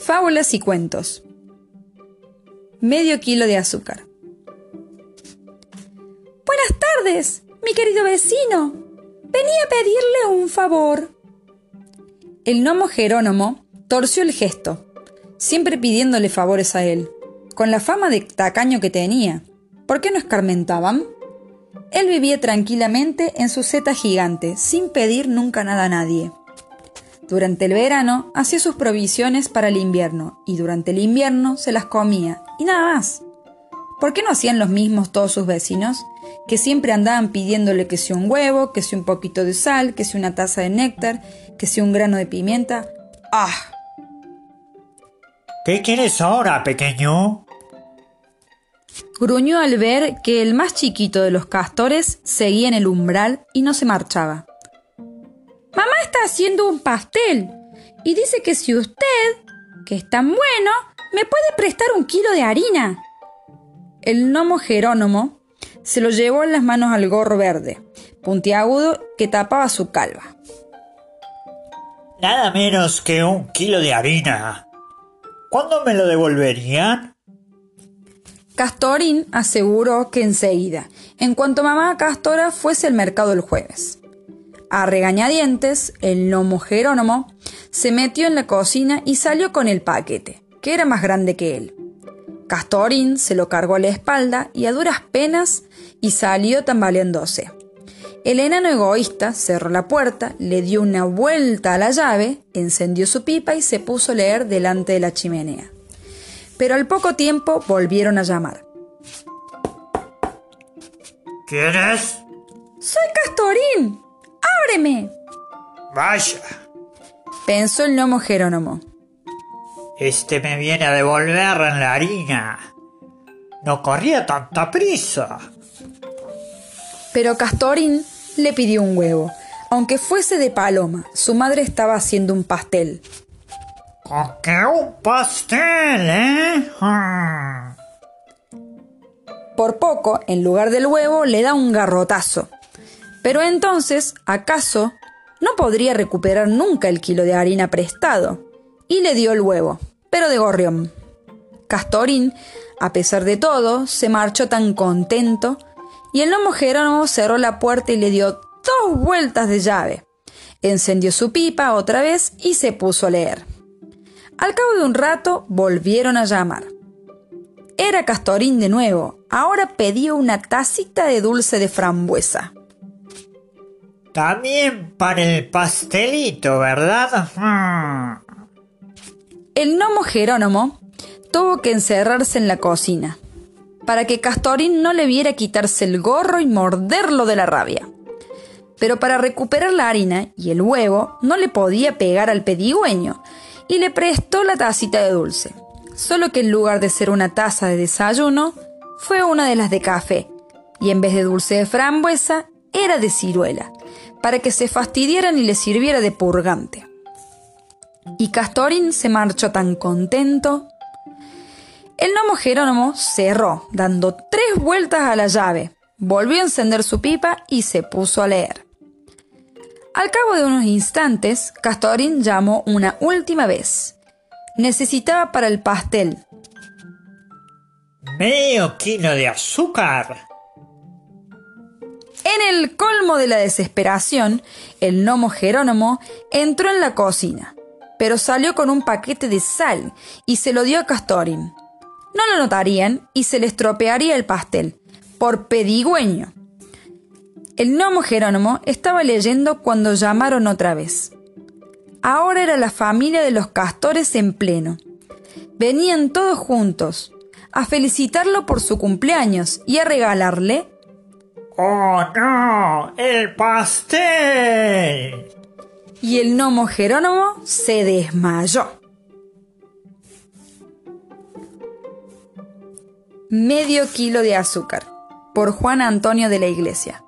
Fábulas y cuentos. Medio kilo de azúcar. Buenas tardes, mi querido vecino. Venía a pedirle un favor. El gnomo Jerónimo torció el gesto, siempre pidiéndole favores a él, con la fama de tacaño que tenía. ¿Por qué no escarmentaban? Él vivía tranquilamente en su seta gigante, sin pedir nunca nada a nadie. Durante el verano hacía sus provisiones para el invierno y durante el invierno se las comía y nada más. ¿Por qué no hacían los mismos todos sus vecinos? Que siempre andaban pidiéndole que sea un huevo, que sea un poquito de sal, que sea una taza de néctar, que sea un grano de pimienta. ¡Ah! ¿Qué quieres ahora, pequeño? Gruñó al ver que el más chiquito de los castores seguía en el umbral y no se marchaba. Mamá está haciendo un pastel y dice que si usted, que es tan bueno, me puede prestar un kilo de harina. El gnomo Jerónimo se lo llevó en las manos al gorro verde, puntiagudo que tapaba su calva. Nada menos que un kilo de harina. ¿Cuándo me lo devolverían? Castorín aseguró que enseguida, en cuanto mamá Castora fuese al mercado el jueves. A regañadientes, el gnomo Jerónimo se metió en la cocina y salió con el paquete, que era más grande que él. Castorín se lo cargó a la espalda y a duras penas y salió tambaleándose. El enano egoísta cerró la puerta, le dio una vuelta a la llave, encendió su pipa y se puso a leer delante de la chimenea. Pero al poco tiempo volvieron a llamar. ¿Quién es? Soy Castorín. ¡Ábreme! Vaya. Pensó el gnomo Jerónimo. Este me viene a devolver la harina. No corría tanta prisa. Pero Castorín le pidió un huevo. Aunque fuese de paloma, su madre estaba haciendo un pastel. ¿Con qué un pastel, eh? Por poco, en lugar del huevo, le da un garrotazo. Pero entonces, ¿acaso no podría recuperar nunca el kilo de harina prestado? Y le dio el huevo, pero de gorrión. Castorín, a pesar de todo, se marchó tan contento, y el gnomo Jerónimo cerró la puerta y le dio dos vueltas de llave. Encendió su pipa otra vez y se puso a leer. Al cabo de un rato volvieron a llamar. Era Castorín de nuevo. Ahora pedía una tacita de dulce de frambuesa. También para el pastelito, ¿verdad? El gnomo Jerónimo tuvo que encerrarse en la cocina, para que Castorín no le viera quitarse el gorro y morderlo de la rabia. Pero para recuperar la harina y el huevo no le podía pegar al pedigüeño, y le prestó la tacita de dulce. Solo que en lugar de ser una taza de desayuno, fue una de las de café, y en vez de dulce de frambuesa, era de ciruela, para que se fastidiaran y le sirviera de purgante. Y Castorín se marchó tan contento. El gnomo Jerónimo cerró, dando tres vueltas a la llave, volvió a encender su pipa y se puso a leer. Al cabo de unos instantes, Castorín llamó una última vez. Necesitaba para el pastel. Medio kilo de azúcar. En el colmo de la desesperación, el gnomo Jerónimo entró en la cocina, pero salió con un paquete de sal y se lo dio a Castorín. No lo notarían y se le estropearía el pastel, por pedigüeño. El gnomo Jerónimo estaba leyendo cuando llamaron otra vez. Ahora era la familia de los castores en pleno. Venían todos juntos a felicitarlo por su cumpleaños y a regalarle ¡Oh, no! ¡El pastel! y el gnomo Jerónimo se desmayó. Medio kilo de azúcar por Juan Antonio de la Iglesia.